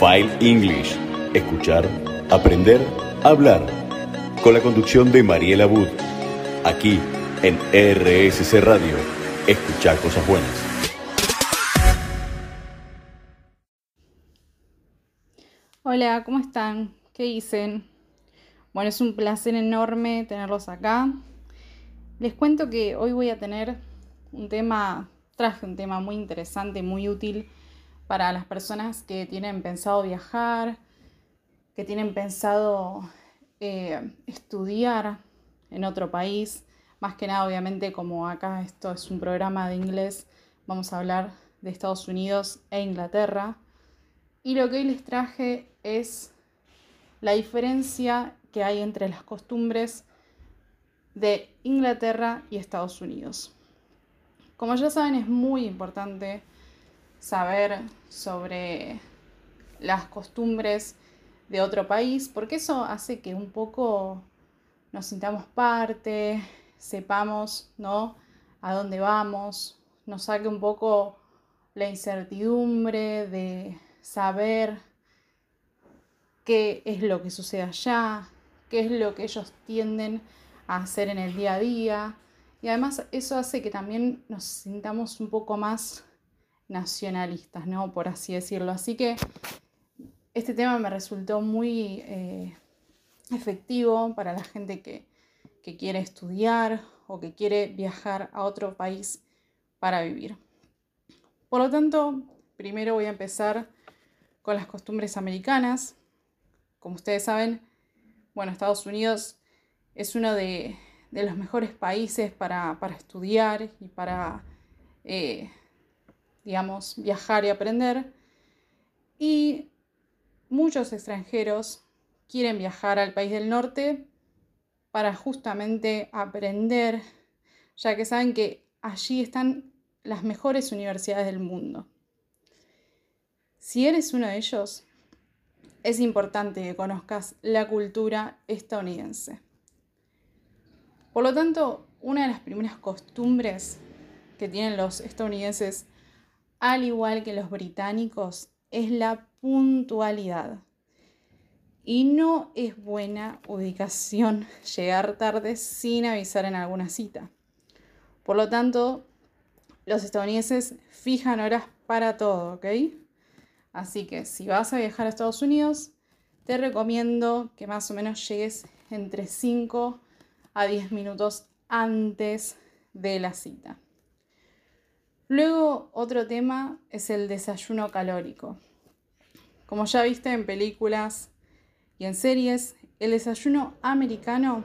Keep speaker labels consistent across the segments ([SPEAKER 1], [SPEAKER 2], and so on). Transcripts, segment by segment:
[SPEAKER 1] File English. Escuchar, aprender, hablar. Con la conducción de Mariela Wood. Aquí en RSC Radio. Escuchar cosas buenas.
[SPEAKER 2] Hola, ¿cómo están? ¿Qué dicen? Bueno, es un placer enorme tenerlos acá. Les cuento que hoy voy a tener un tema, traje un tema muy interesante, muy útil para las personas que tienen pensado viajar, que tienen pensado eh, estudiar en otro país. Más que nada, obviamente, como acá esto es un programa de inglés, vamos a hablar de Estados Unidos e Inglaterra. Y lo que hoy les traje es la diferencia que hay entre las costumbres de Inglaterra y Estados Unidos. Como ya saben, es muy importante saber sobre las costumbres de otro país, porque eso hace que un poco nos sintamos parte, sepamos, ¿no? A dónde vamos, nos saque un poco la incertidumbre de saber qué es lo que sucede allá, qué es lo que ellos tienden a hacer en el día a día. Y además eso hace que también nos sintamos un poco más nacionalistas, ¿no? Por así decirlo. Así que este tema me resultó muy eh, efectivo para la gente que, que quiere estudiar o que quiere viajar a otro país para vivir. Por lo tanto, primero voy a empezar con las costumbres americanas. Como ustedes saben, bueno, Estados Unidos es uno de, los mejores países para, estudiar y para eh, digamos, viajar y aprender. Y muchos extranjeros quieren viajar al país del norte para justamente aprender, ya que saben que allí están las mejores universidades del mundo. Si eres uno de ellos, es importante que conozcas la cultura estadounidense. Por lo tanto, una de las primeras costumbres que tienen los estadounidenses al igual que los británicos, es la puntualidad. Y no es buena ubicación llegar tarde sin avisar en alguna cita. Por lo tanto, los estadounidenses fijan horas para todo, ¿ok? Así que si vas a viajar a Estados Unidos, te recomiendo que más o menos llegues entre 5 a 10 minutos antes de la cita. Luego, otro tema es el desayuno calórico. Como ya viste en películas y en series, el desayuno americano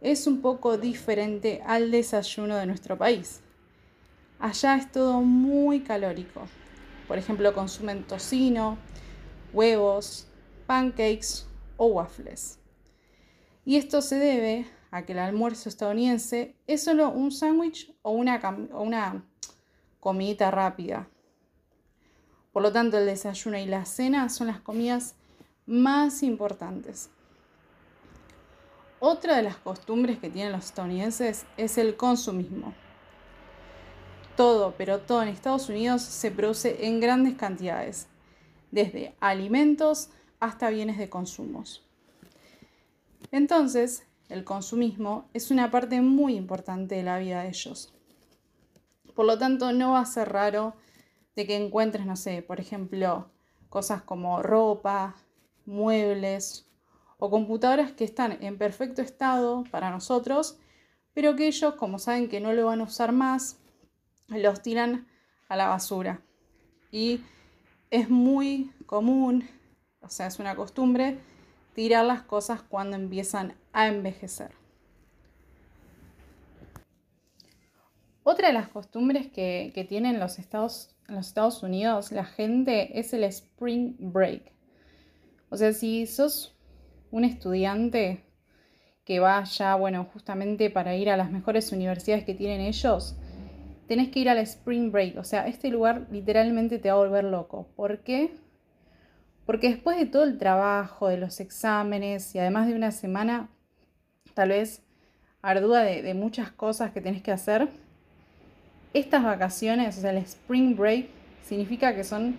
[SPEAKER 2] es un poco diferente al desayuno de nuestro país. Allá es todo muy calórico. Por ejemplo, consumen tocino, huevos, pancakes o waffles. Y esto se debe a que el almuerzo estadounidense es solo un sándwich o una, o una comida rápida. Por lo tanto, el desayuno y la cena son las comidas más importantes. Otra de las costumbres que tienen los estadounidenses es el consumismo. Todo, pero todo en Estados Unidos se produce en grandes cantidades, desde alimentos hasta bienes de consumo. Entonces, el consumismo es una parte muy importante de la vida de ellos. Por lo tanto, no va a ser raro de que encuentres, no sé, por ejemplo, cosas como ropa, muebles o computadoras que están en perfecto estado para nosotros, pero que ellos, como saben que no lo van a usar más, los tiran a la basura. Y es muy común, o sea, es una costumbre, tirar las cosas cuando empiezan a envejecer. Otra de las costumbres que, tienen los Estados, los Estados Unidos la gente es el spring break. O sea, si sos un estudiante que va ya, bueno, justamente para ir a las mejores universidades que tienen ellos, tenés que ir al spring break. O sea, este lugar literalmente te va a volver loco. ¿Por qué? Porque después de todo el trabajo, de los exámenes y además de una semana, tal vez ardua de, de muchas cosas que tenés que hacer, estas vacaciones, o sea, el spring break, significa que son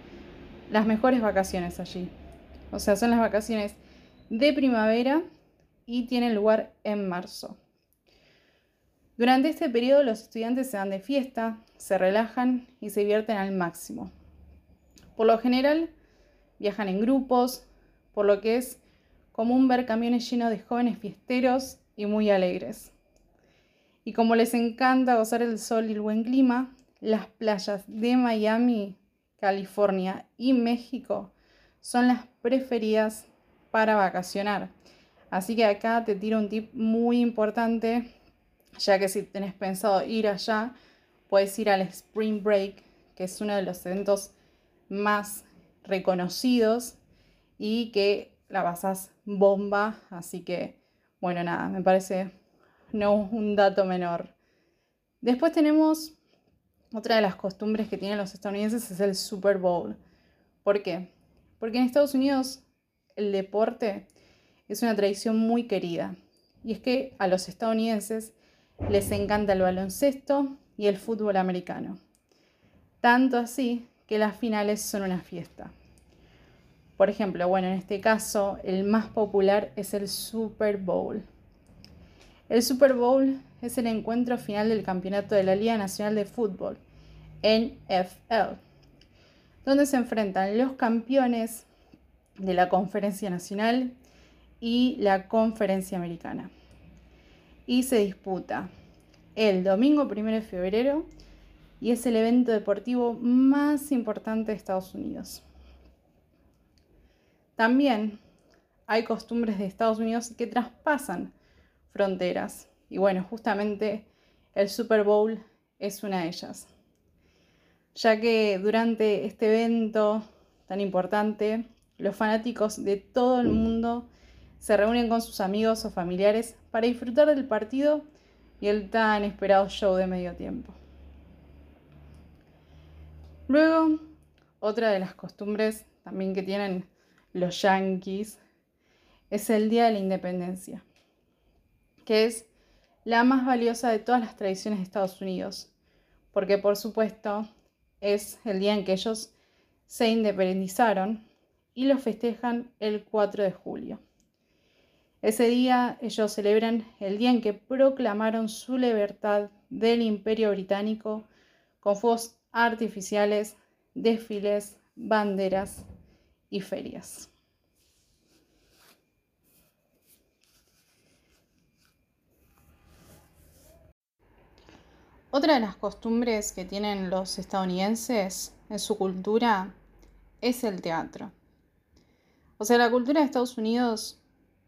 [SPEAKER 2] las mejores vacaciones allí. O sea, son las vacaciones de primavera y tienen lugar en marzo. Durante este periodo los estudiantes se van de fiesta, se relajan y se divierten al máximo. Por lo general, viajan en grupos, por lo que es común ver camiones llenos de jóvenes fiesteros y muy alegres. Y como les encanta gozar el sol y el buen clima, las playas de Miami, California y México son las preferidas para vacacionar. Así que acá te tiro un tip muy importante, ya que si tenés pensado ir allá, puedes ir al Spring Break, que es uno de los eventos más reconocidos y que la pasas bomba. Así que, bueno, nada, me parece no un dato menor. Después tenemos otra de las costumbres que tienen los estadounidenses es el Super Bowl. ¿Por qué? Porque en Estados Unidos el deporte es una tradición muy querida. Y es que a los estadounidenses les encanta el baloncesto y el fútbol americano. Tanto así que las finales son una fiesta. Por ejemplo, bueno, en este caso el más popular es el Super Bowl. El Super Bowl es el encuentro final del campeonato de la Liga Nacional de Fútbol, NFL, donde se enfrentan los campeones de la Conferencia Nacional y la Conferencia Americana. Y se disputa el domingo 1 de febrero y es el evento deportivo más importante de Estados Unidos. También hay costumbres de Estados Unidos que traspasan fronteras. Y bueno, justamente el Super Bowl es una de ellas. Ya que durante este evento tan importante, los fanáticos de todo el mundo se reúnen con sus amigos o familiares para disfrutar del partido y el tan esperado show de medio tiempo. Luego, otra de las costumbres también que tienen los yankees es el Día de la Independencia que es la más valiosa de todas las tradiciones de Estados Unidos, porque por supuesto es el día en que ellos se independizaron y lo festejan el 4 de julio. Ese día ellos celebran el día en que proclamaron su libertad del imperio británico con fuegos artificiales, desfiles, banderas y ferias. Otra de las costumbres que tienen los estadounidenses en su cultura es el teatro. O sea, la cultura de Estados Unidos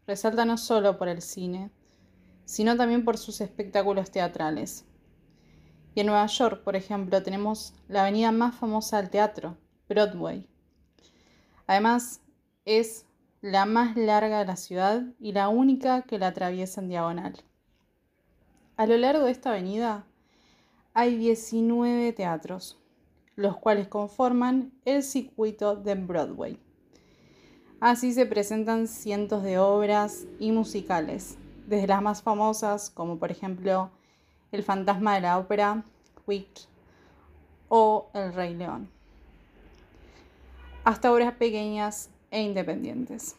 [SPEAKER 2] resalta no solo por el cine, sino también por sus espectáculos teatrales. Y en Nueva York, por ejemplo, tenemos la avenida más famosa del teatro, Broadway. Además, es la más larga de la ciudad y la única que la atraviesa en diagonal. A lo largo de esta avenida hay 19 teatros, los cuales conforman el circuito de Broadway. Así se presentan cientos de obras y musicales, desde las más famosas como por ejemplo El fantasma de la ópera, Wick o El Rey León, hasta obras pequeñas e independientes.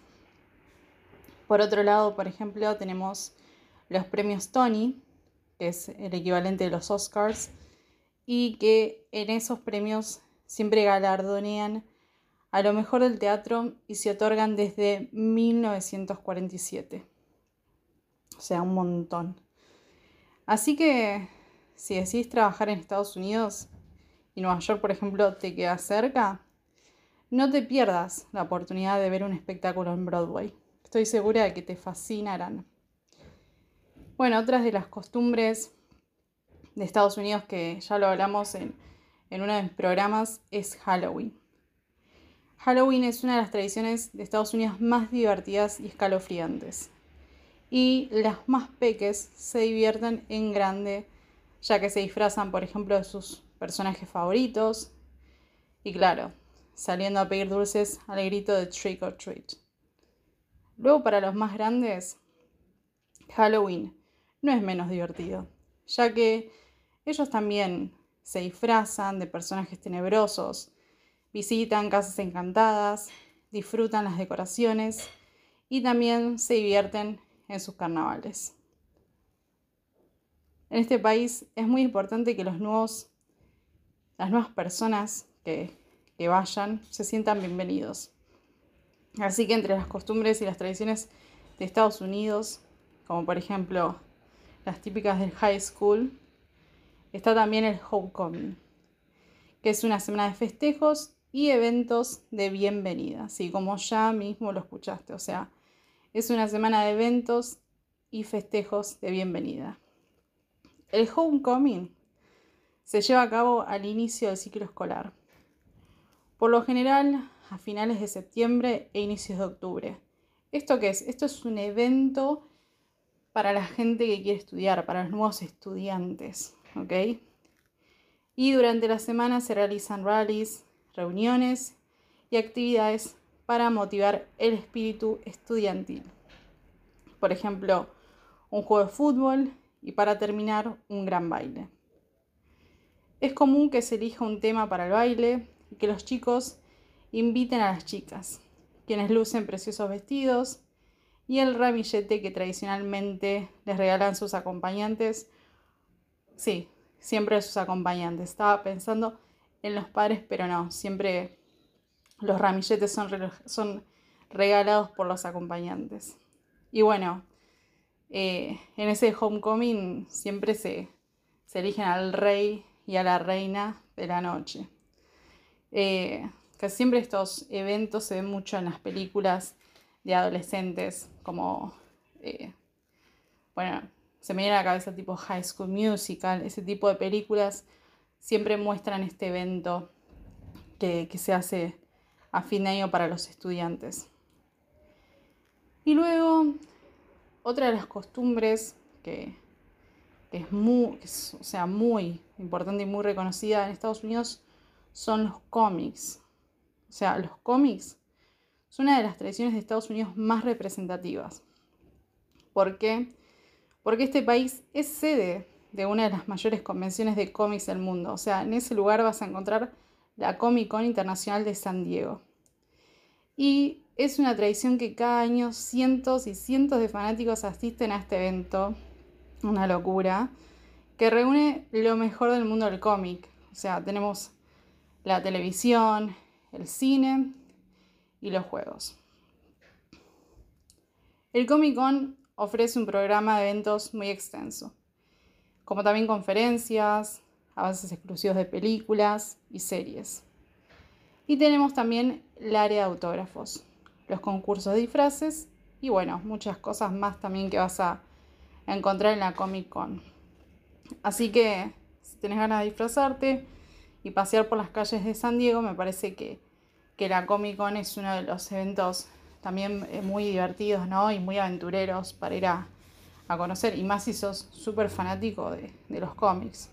[SPEAKER 2] Por otro lado, por ejemplo, tenemos los premios Tony, que es el equivalente de los Oscars, y que en esos premios siempre galardonean a lo mejor del teatro y se otorgan desde 1947. O sea, un montón. Así que si decís trabajar en Estados Unidos y Nueva York, por ejemplo, te queda cerca, no te pierdas la oportunidad de ver un espectáculo en Broadway. Estoy segura de que te fascinarán. Bueno, otras de las costumbres de Estados Unidos que ya lo hablamos en, uno de mis programas es Halloween. Halloween es una de las tradiciones de Estados Unidos más divertidas y escalofriantes. Y las más peques se divierten en grande, ya que se disfrazan, por ejemplo, de sus personajes favoritos. Y claro, saliendo a pedir dulces al grito de trick or treat. Luego, para los más grandes, Halloween no es menos divertido, ya que ellos también se disfrazan de personajes tenebrosos, visitan casas encantadas, disfrutan las decoraciones y también se divierten en sus carnavales. En este país es muy importante que los nuevos, las nuevas personas que, que vayan se sientan bienvenidos. Así que entre las costumbres y las tradiciones de Estados Unidos, como por ejemplo las típicas del high school, está también el homecoming, que es una semana de festejos y eventos de bienvenida, así como ya mismo lo escuchaste, o sea, es una semana de eventos y festejos de bienvenida. El homecoming se lleva a cabo al inicio del ciclo escolar. Por lo general, a finales de septiembre e inicios de octubre. ¿Esto qué es? Esto es un evento para la gente que quiere estudiar, para los nuevos estudiantes, ¿ok? Y durante la semana se realizan rallies, reuniones y actividades para motivar el espíritu estudiantil. Por ejemplo, un juego de fútbol y para terminar un gran baile. Es común que se elija un tema para el baile y que los chicos inviten a las chicas, quienes lucen preciosos vestidos y el ramillete que tradicionalmente les regalan sus acompañantes. Sí, siempre sus acompañantes. Estaba pensando en los padres, pero no, siempre los ramilletes son, son regalados por los acompañantes. Y bueno, eh, en ese homecoming siempre se, se, eligen al rey y a la reina de la noche. Eh, que siempre estos eventos se ven mucho en las películas de adolescentes, como, eh, bueno, se me viene a la cabeza tipo High School Musical, ese tipo de películas siempre muestran este evento que, se hace a fin de año para los estudiantes. Y luego, otra de las costumbres que, es, muy, o sea, muy importante y muy reconocida en Estados Unidos son los cómics. O sea, los cómics son una de las tradiciones de Estados Unidos más representativas. ¿Por qué? Porque este país es sede de una de las mayores convenciones de cómics del mundo. O sea, en ese lugar vas a encontrar la Comic Con Internacional de San Diego. Y es una tradición que cada año cientos y cientos de fanáticos asisten a este evento. Una locura. Que reúne lo mejor del mundo del cómic. O sea, tenemos la televisión, el cine y los juegos. El Comic Con ofrece un programa de eventos muy extenso, como también conferencias, avances exclusivos de películas y series. Y tenemos también el área de autógrafos, los concursos de disfraces y bueno, muchas cosas más también que vas a encontrar en la Comic Con. Así que si tenés ganas de disfrazarte y pasear por las calles de San Diego, me parece que que la Comic Con es uno de los eventos también eh, muy divertidos, ¿no? Y muy aventureros para ir a, conocer, y más si sos súper fanático de, los cómics.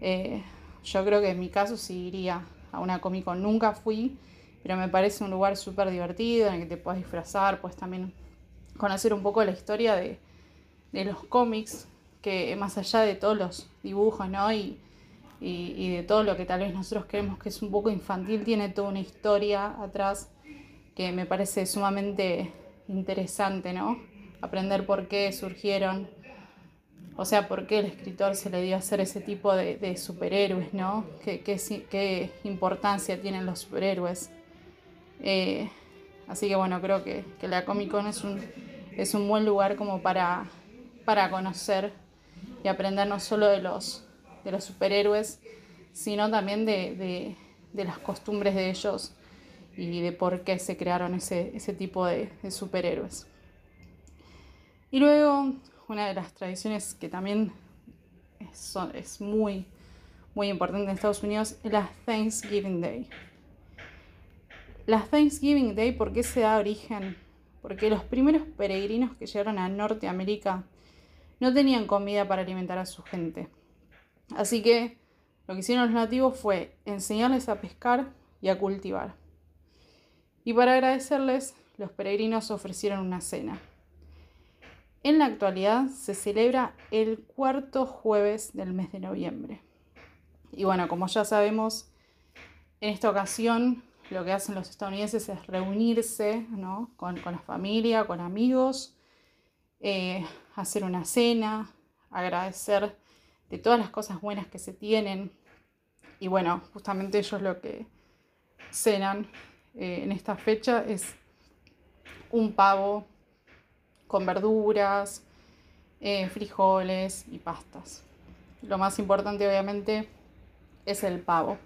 [SPEAKER 2] Eh, yo creo que en mi caso sí iría a una Comic Con. Nunca fui, pero me parece un lugar súper divertido en el que te puedes disfrazar, pues también conocer un poco la historia de, de los cómics, que más allá de todos los dibujos, ¿no? Y, de todo lo que tal vez nosotros creemos que es un poco infantil, tiene toda una historia atrás que me parece sumamente interesante, ¿no? Aprender por qué surgieron, o sea, por qué el escritor se le dio a hacer ese tipo de, superhéroes, ¿no? ¿Qué, qué, importancia tienen los superhéroes? Eh, así que bueno, creo que, la Comic Con es un, es un buen lugar como para, para conocer y aprender no solo de los de los superhéroes, sino también de, las costumbres de ellos y de por qué se crearon ese, tipo de, superhéroes. Y luego, una de las tradiciones que también es, es muy, muy importante en Estados Unidos es la Thanksgiving Day. La Thanksgiving Day, ¿por qué se da origen? Porque los primeros peregrinos que llegaron a Norteamérica no tenían comida para alimentar a su gente. Así que lo que hicieron los nativos fue enseñarles a pescar y a cultivar. Y para agradecerles, los peregrinos ofrecieron una cena. En la actualidad se celebra el cuarto jueves del mes de noviembre. Y bueno, como ya sabemos, En esta ocasión lo que hacen los estadounidenses es reunirse con, la familia, con amigos, eh, hacer una cena, agradecer de todas las cosas buenas que se tienen. Y bueno, justamente ellos lo que cenan eh, en esta fecha es un pavo con verduras, eh, frijoles y pastas. Lo más importante obviamente es el pavo.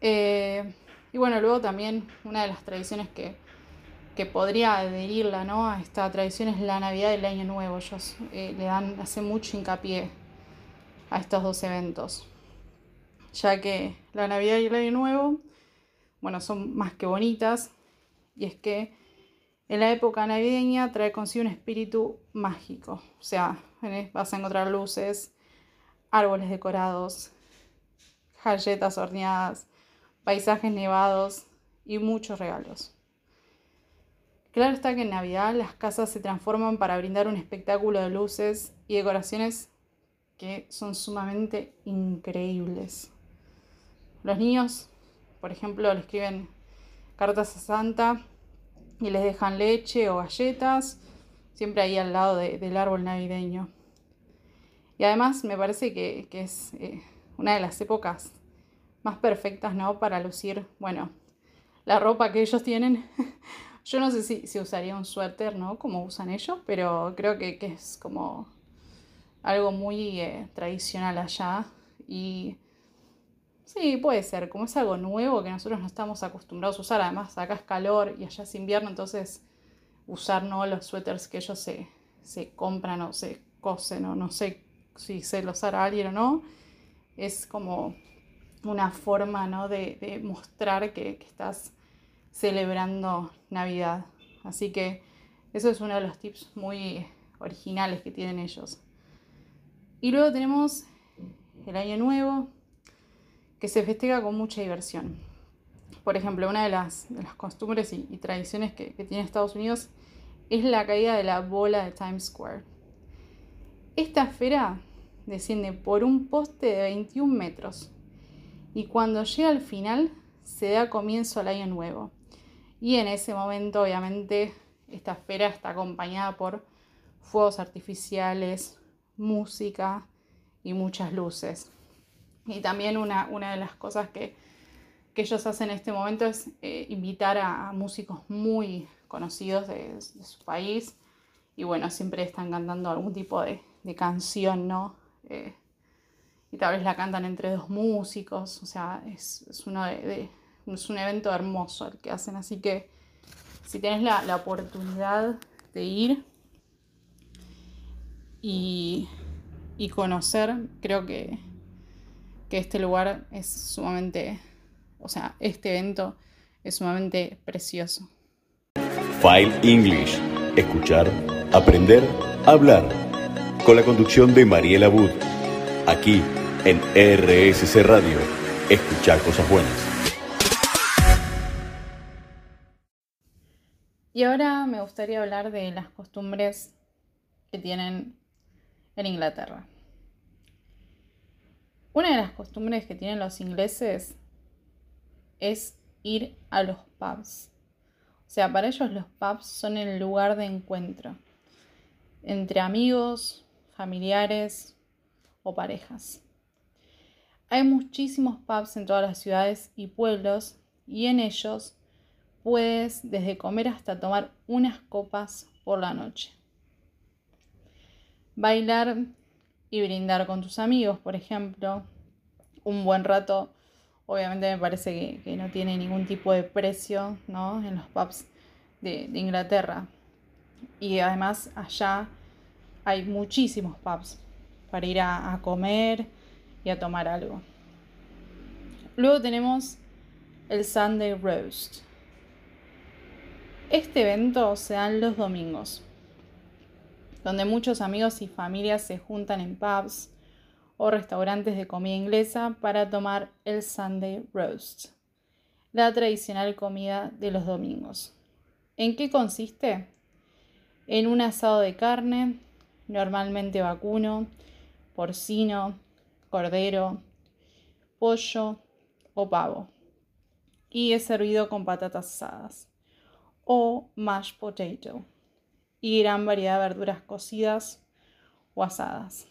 [SPEAKER 2] Eh, y bueno, luego también una de las tradiciones que, podría adherirla ¿no? a esta tradición es la Navidad del Año Nuevo. Ellos le dan, hace mucho hincapié a estos dos eventos, ya que la Navidad y el Año Nuevo, bueno, son más que bonitas, y es que en la época navideña trae consigo un espíritu mágico, o sea, vas a encontrar luces, árboles decorados, galletas horneadas, paisajes nevados y muchos regalos. Claro está que en Navidad las casas se transforman para brindar un espectáculo de luces y decoraciones que son sumamente increíbles. Los niños, por ejemplo, le escriben cartas a Santa y les dejan leche o galletas, siempre ahí al lado del árbol navideño. Y además me parece que, es eh, una de las épocas más perfectas, ¿no? Para lucir, bueno, la ropa que ellos tienen. Yo no sé si, usaría un suéter, ¿no? Como usan ellos, pero creo que, es como algo muy eh, tradicional allá. Y sí, puede ser, como es algo nuevo que nosotros no estamos acostumbrados a usar. Además, acá es calor y allá es invierno, entonces usar ¿no? los suéteres que ellos se, compran o se cosen o no sé si se los hará alguien o no. Es como una forma ¿no? de, mostrar que, estás celebrando Navidad. Así que eso es uno de los tips muy originales que tienen ellos. Y luego tenemos el Año Nuevo, que se festeja con mucha diversión. Por ejemplo, una de las, costumbres y, tradiciones que, que, tiene Estados Unidos es la caída de la bola de Times Square. Esta esfera desciende por un poste de 21 metros y cuando llega al final se da comienzo al año nuevo. Y en ese momento obviamente esta esfera está acompañada por fuegos artificiales, música y muchas luces. Y también una, de las cosas que, ellos hacen en este momento es eh, invitar a, músicos muy conocidos de, su país. Y bueno, siempre están cantando algún tipo de, canción, ¿no? Eh, y tal vez la cantan entre dos músicos, o sea, es, uno de, es un evento hermoso el que hacen, así que si tenés la, oportunidad de ir y, conocer, creo que, que este lugar es sumamente, o sea, este evento es sumamente precioso.
[SPEAKER 1] File English. Escuchar, aprender, hablar. Con la conducción de Mariela Wood. Aquí en RSC Radio. Escuchar cosas buenas.
[SPEAKER 2] Y ahora me gustaría hablar de las costumbres que tienen en Inglaterra. Una de las costumbres que tienen los ingleses es ir a los pubs. O sea, para ellos los pubs son el lugar de encuentro entre amigos, familiares o parejas. Hay muchísimos pubs en todas las ciudades y pueblos y en ellos puedes desde comer hasta tomar unas copas por la noche. Bailar y brindar con tus amigos, por ejemplo, un buen rato, obviamente me parece que, no tiene ningún tipo de precio ¿no? en los pubs de, Inglaterra. Y además allá hay muchísimos pubs para ir a comer y a tomar algo. Luego tenemos el Sunday Roast. Este evento se da los domingos, donde muchos amigos y familias se juntan en pubs o restaurantes de comida inglesa para tomar el Sunday Roast, la tradicional comida de los domingos. ¿En qué consiste? En un asado de carne, normalmente vacuno, porcino, cordero, pollo o pavo, y es servido con patatas asadas o mashed potato y gran variedad de verduras cocidas o asadas.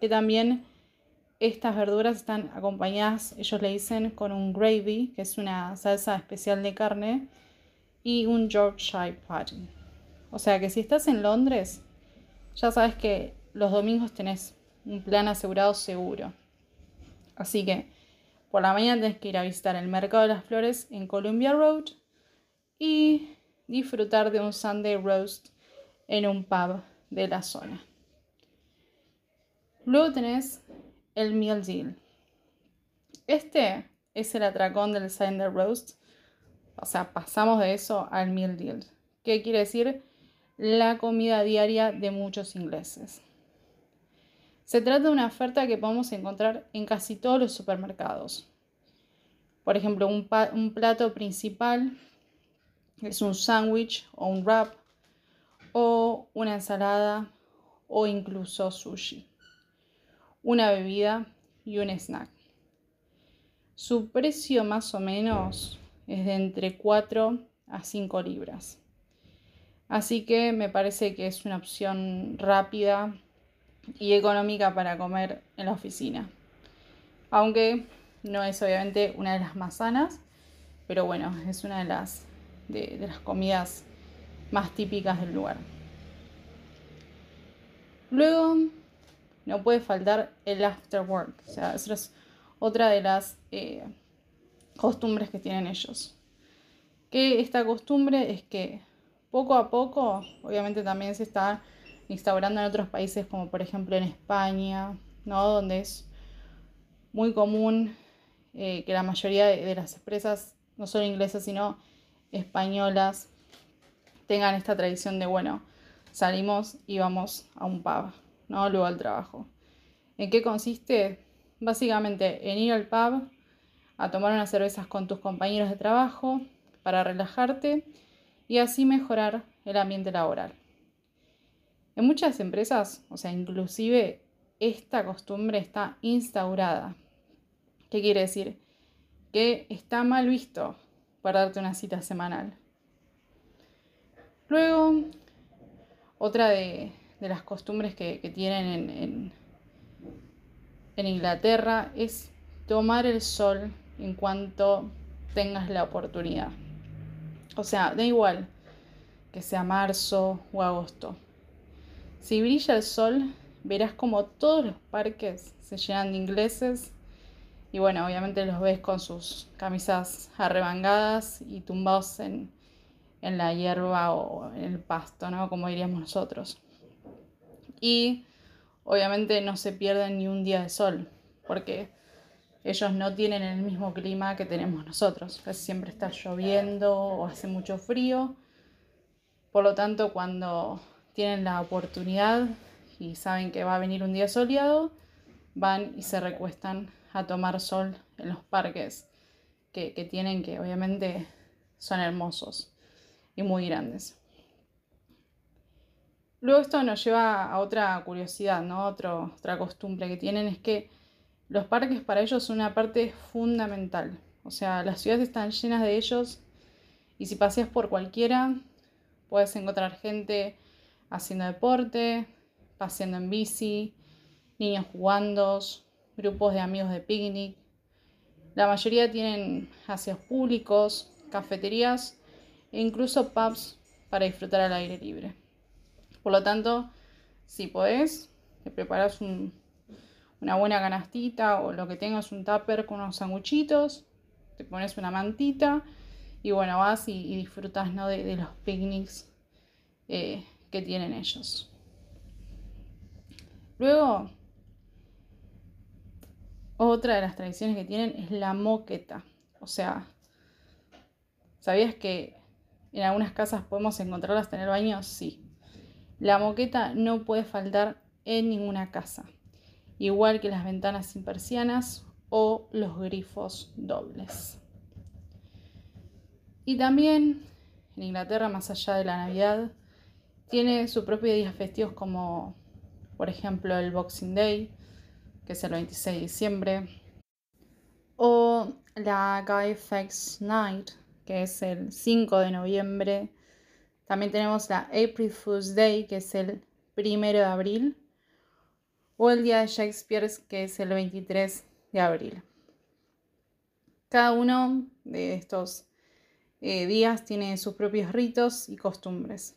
[SPEAKER 2] Que también estas verduras están acompañadas, ellos le dicen, con un gravy, que es una salsa especial de carne, y un Yorkshire pudding. O sea que si estás en Londres, ya sabes que los domingos tenés un plan asegurado seguro. Así que por la mañana tenés que ir a visitar el Mercado de las Flores en Columbia Road y disfrutar de un Sunday roast en un pub de la zona. Luego tenés el Meal Deal. Este es el atracón del Sunday roast. O sea, pasamos de eso al Meal Deal. ¿Qué quiere decir? La comida diaria de muchos ingleses. Se trata de una oferta que podemos encontrar en casi todos los supermercados. Por ejemplo, un, plato principal es un sándwich o un wrap o una ensalada o incluso sushi. Una bebida y un snack. Su precio más o menos es de entre 4 a 5 libras. Así que me parece que es una opción rápida y económica para comer en la oficina. Aunque no es obviamente una de las más sanas, pero bueno, es una de las, de, las comidas más típicas del lugar. Luego, no puede faltar el after work, o sea, esa es otra de las eh, costumbres que tienen ellos. Que esta costumbre es que poco a poco, obviamente también se está instaurando en otros países como por ejemplo en España, ¿no? donde es muy común eh, que la mayoría de, las empresas, no solo inglesas, sino españolas, tengan esta tradición de, bueno, salimos y vamos a un pub, ¿no? Luego al trabajo. ¿En qué consiste? Básicamente en ir al pub a tomar unas cervezas con tus compañeros de trabajo para relajarte y así mejorar el ambiente laboral. En muchas empresas, o sea, inclusive esta costumbre está instaurada. ¿Qué quiere decir? Que está mal visto para darte una cita semanal. Luego, otra de, las costumbres que, tienen en, Inglaterra es tomar el sol en cuanto tengas la oportunidad. O sea, da igual que sea marzo o agosto. Si brilla el sol, verás como todos los parques se llenan de ingleses y bueno, obviamente los ves con sus camisas arrebangadas y tumbados en, en la hierba o en el pasto, ¿no? Como diríamos nosotros. Y obviamente no se pierden ni un día de sol, porque ellos no tienen el mismo clima que tenemos nosotros. Casi siempre está lloviendo o hace mucho frío. Por lo tanto, cuando tienen la oportunidad y saben que va a venir un día soleado, van y se recuestan a tomar sol en los parques que, tienen, que obviamente son hermosos y muy grandes. Luego esto nos lleva a otra curiosidad, ¿no? otra costumbre que tienen es que los parques para ellos son una parte fundamental. O sea, las ciudades están llenas de ellos y si paseas por cualquiera puedes encontrar gente haciendo deporte, paseando en bici, niños jugando, grupos de amigos de picnic. La mayoría tienen aseos públicos, cafeterías e incluso pubs para disfrutar al aire libre. Por lo tanto, si podés, te preparas una buena canastita o lo que tengas, un tupper con unos sanguchitos, te pones una mantita y bueno, vas y, disfrutas de, los picnics eh, que tienen ellos. Luego, otra de las tradiciones que tienen es la moqueta. O sea, ¿sabías que en algunas casas podemos encontrarlas en el baño? Sí. La moqueta no puede faltar en ninguna casa, igual que las ventanas sin persianas o los grifos dobles. Y también en Inglaterra, más allá de la Navidad, tiene su propio días festivos como por ejemplo el Boxing Day, que es el 26 de diciembre, O la Guy Fawkes Night, que es el 5 de noviembre. También tenemos la April Fool's Day, que es el 1 de abril. O el Día de Shakespeare, que es el 23 de abril. Cada uno de estos eh, días tiene sus propios ritos y costumbres.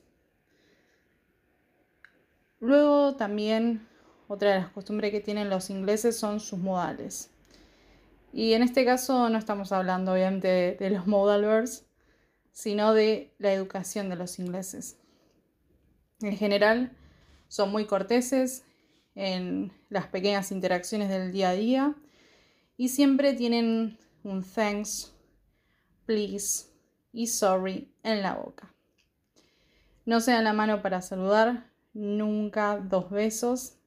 [SPEAKER 2] Luego también otra de las costumbres que tienen los ingleses son sus modales. Y en este caso no estamos hablando obviamente de, los modal sino de la educación de los ingleses. En general son muy corteses en las pequeñas interacciones del día a día y siempre tienen un thanks, please y sorry en la boca. No se dan la mano para saludar, nunca dos besos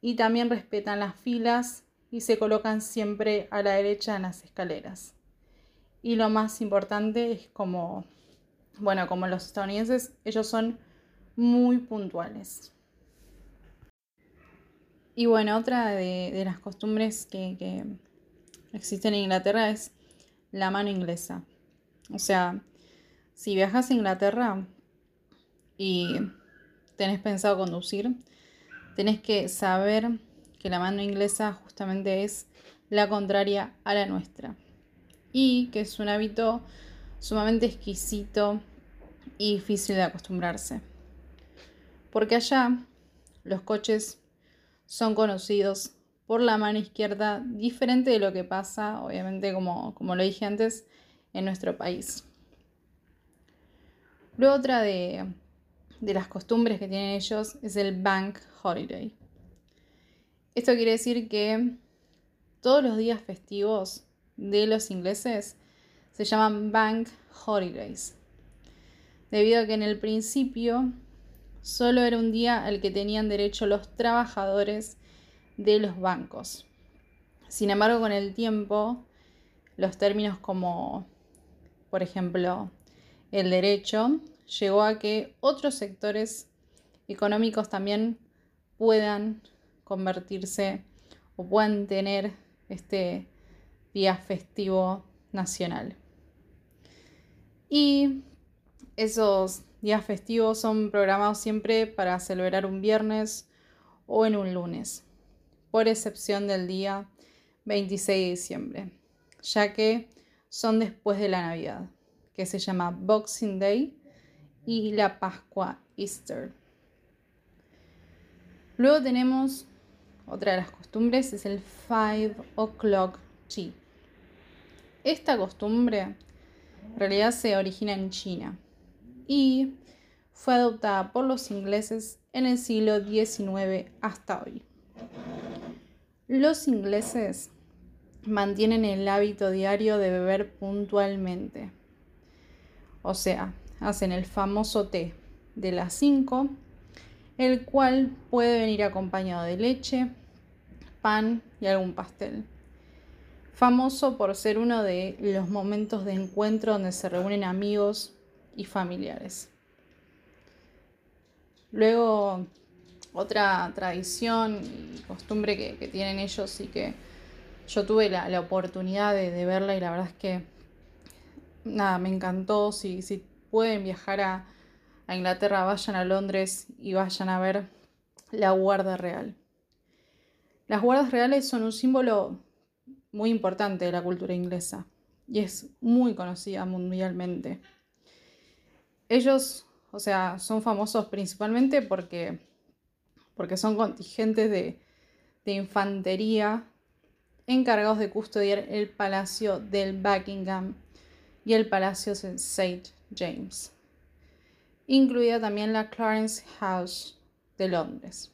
[SPEAKER 2] y también respetan las filas y se colocan siempre a la derecha en las escaleras. Y lo más importante es como, bueno, como los estadounidenses, ellos son muy puntuales. Y bueno, otra de, las costumbres que existe en Inglaterra es la mano inglesa. O sea, si viajas a Inglaterra y tenés pensado conducir, tenés que saber que la mano inglesa es la contraria a la nuestra. Y que es un hábito sumamente exquisito y difícil de acostumbrarse. Porque allá los coches son conocidos por la mano izquierda, diferente de lo que pasa, obviamente, como, como lo dije antes, en nuestro país. Luego otra de, de las costumbres que tienen ellos es el bank holiday. Esto quiere decir que todos los días festivos de los ingleses se llaman bank holidays, debido a que en el principio solo era un día al que tenían derecho los trabajadores de los bancos. Sin embargo, con el tiempo, los términos como, por ejemplo, el derecho, llegó a que otros sectores económicos también puedan convertirse o puedan tener este día festivo nacional. Y esos días festivos son programados siempre para celebrar un viernes o en un lunes por excepción del día 26 de diciembre, ya que son después de la Navidad, que se llama Boxing Day y la Pascua Easter. Luego tenemos otra de las costumbres, es el 5 o'clock tea. Esta costumbre en realidad se origina en China y fue adoptada por los ingleses en el siglo XIX hasta hoy. Los ingleses mantienen el hábito diario de beber puntualmente. O sea, hacen el famoso té de las 5, el cual puede venir acompañado de leche, pan y algún pastel. Famoso por ser uno de los momentos de encuentro donde se reúnen amigos y familiares. Luego otra tradición y costumbre que, tienen ellos y que yo tuve la, oportunidad de, verla y la verdad es que nada, me encantó. Si, si pueden viajar a, a Inglaterra, vayan a Londres y vayan a ver la Guardia Real. Las guardas reales son un símbolo muy importante de la cultura inglesa y es muy conocida mundialmente. Ellos, o sea, son famosos principalmente porque porque son contingentes de, infantería encargados de custodiar el Palacio del Buckingham y el Palacio de St. James, incluida también la Clarence House de Londres.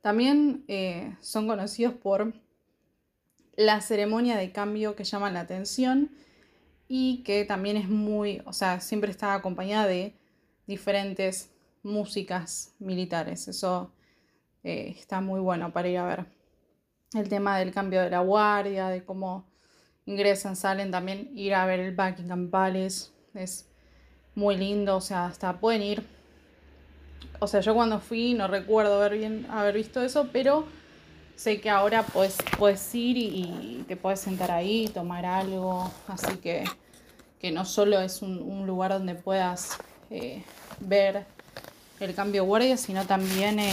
[SPEAKER 2] También eh, son conocidos por la ceremonia de cambio que llama la atención y que también es muy, o sea, siempre está acompañada de diferentes músicas militares. Eso eh, está muy bueno para ir a ver. El tema del cambio de la guardia, de cómo ingresan, salen, también ir a ver el Buckingham Palace es muy lindo, o sea, hasta pueden ir. O sea, yo cuando fui no recuerdo haber, bien, haber visto eso, pero sé que ahora puedes, puedes ir y, te puedes sentar ahí, tomar algo, así que, que no solo es un, lugar donde puedas eh, ver el cambio guardia, sino también eh,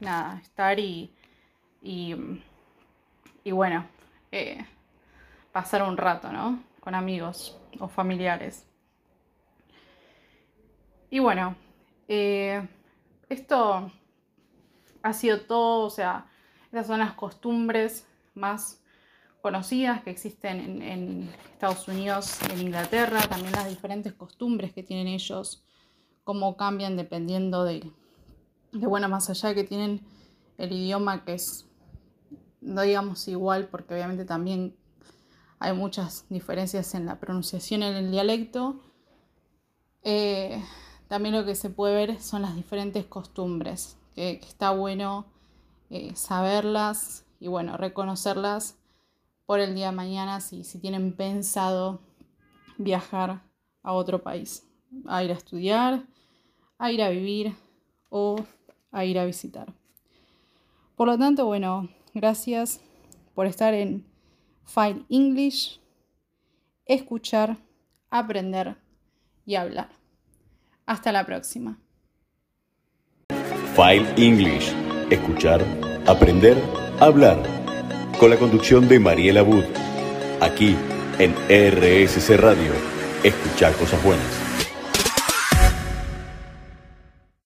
[SPEAKER 2] nada, estar y, y, bueno, eh, pasar un rato, ¿no? Con amigos o familiares. Y bueno, esto ha sido todo, o sea, esas son las costumbres más conocidas que existen en, Estados Unidos en Inglaterra, también las diferentes costumbres que tienen ellos, cómo cambian dependiendo de, de bueno, más allá de que tienen el idioma que es, no digamos igual, porque obviamente también hay muchas diferencias en la pronunciación en el dialecto. Eh, también lo que se puede ver son las diferentes costumbres, que está bueno eh, saberlas y bueno, reconocerlas por el día de mañana si, si tienen pensado viajar a otro país, a ir a estudiar, a ir a vivir o a ir a visitar. Por lo tanto, bueno, gracias por estar en File English, escuchar, aprender y hablar. Hasta la próxima.
[SPEAKER 1] File English escuchar, aprender, hablar. Con la conducción de Mariela Wood. Aquí en RSC Radio. Escuchar cosas buenas.